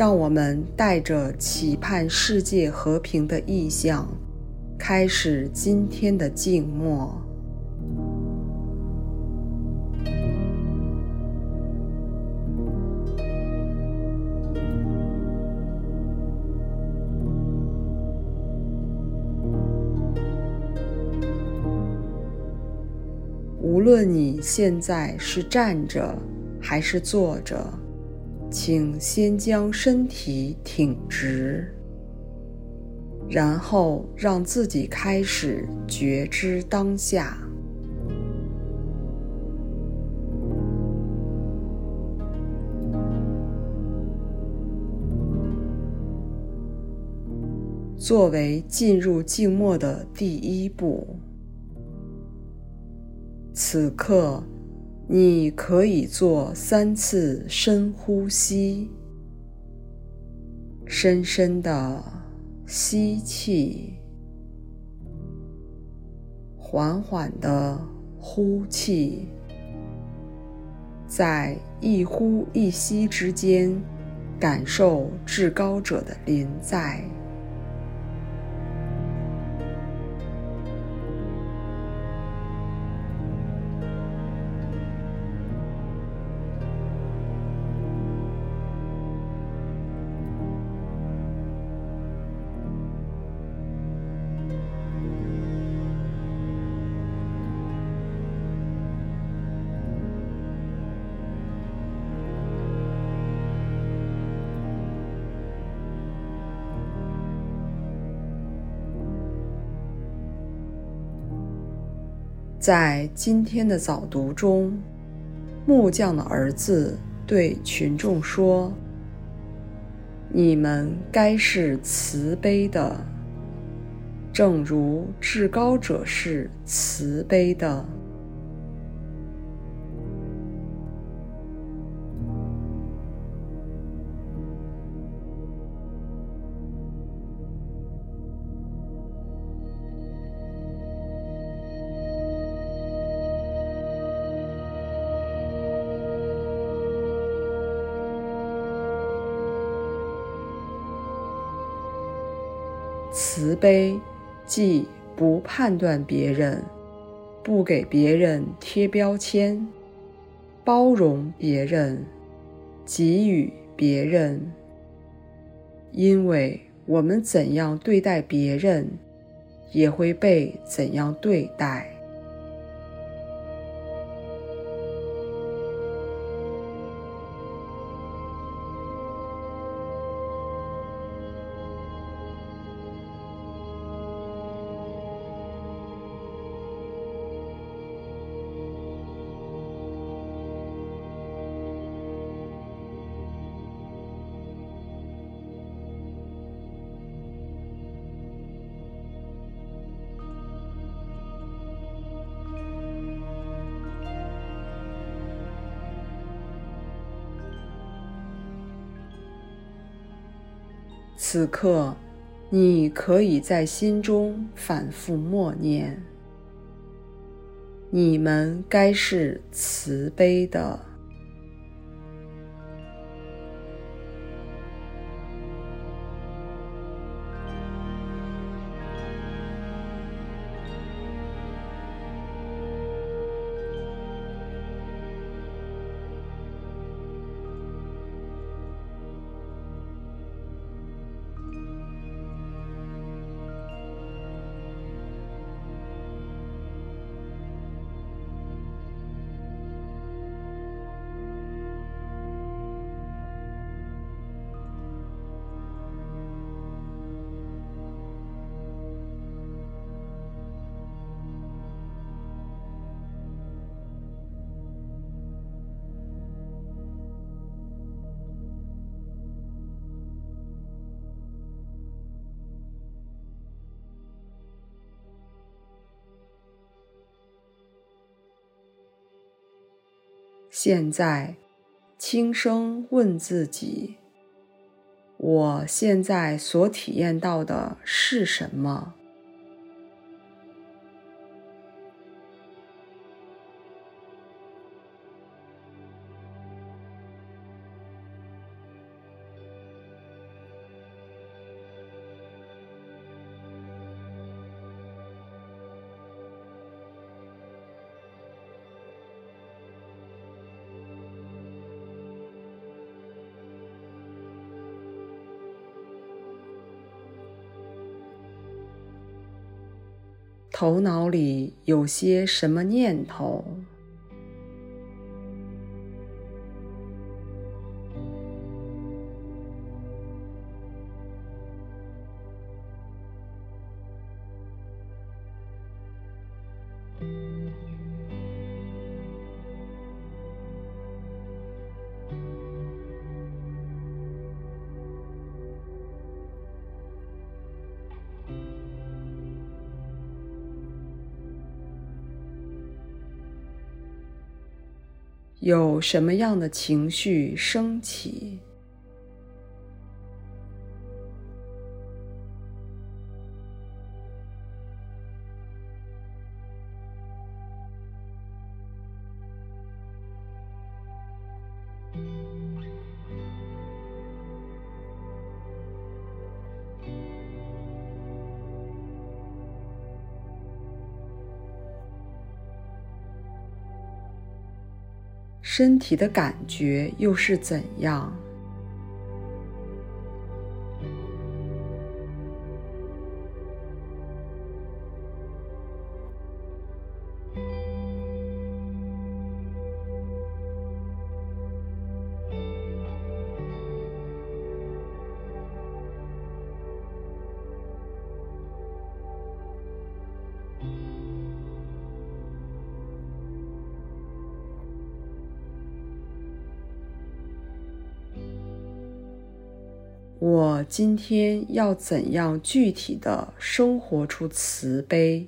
让我们带着期盼世界和平的意向，开始今天的静默。无论你现在是站着还是坐着。请先将身体挺直，然后让自己开始觉知当下。作为进入静默的第一步，此刻。你可以做三次深呼吸，深深的吸气，缓缓的呼气，在一呼一吸之间，感受至高者的临在。在今天的早读中，木匠的儿子对群众说：“你们该是慈悲的，正如至高者是慈悲的。”慈悲，即不判断别人，不给别人贴标签，包容别人，给予别人。因为我们怎样对待别人，也会被怎样对待。此刻，你可以在心中反复默念：“你们该是慈悲的。”现在，轻声问自己：我现在所体验到的是什么？头脑里有些什么念头？有什么样的情绪升起？身体的感觉又是怎样？我今天要怎样具体的生活出慈悲？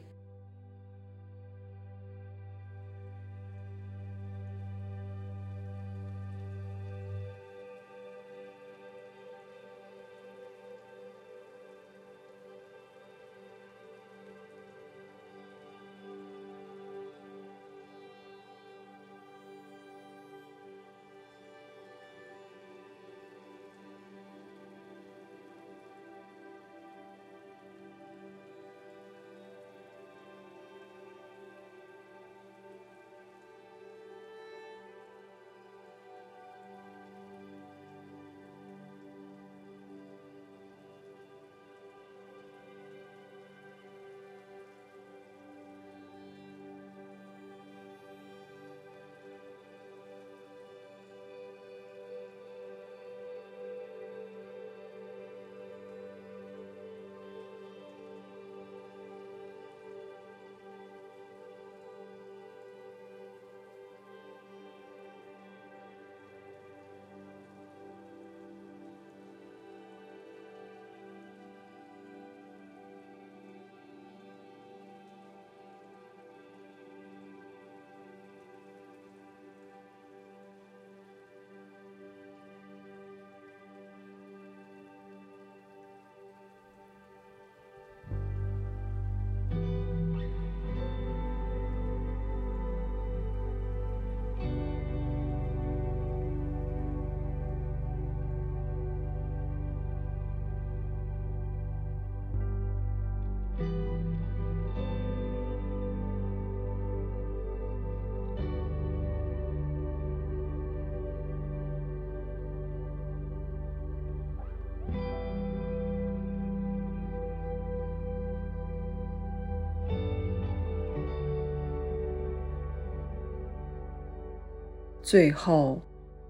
最后，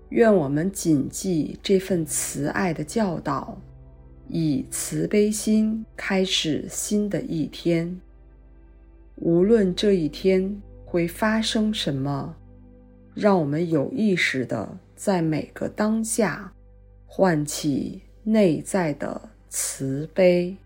愿我们谨记这份慈爱的教导，以慈悲心开始新的一天。无论这一天会发生什么，让我们有意识的在每个当下，唤起内在的慈悲。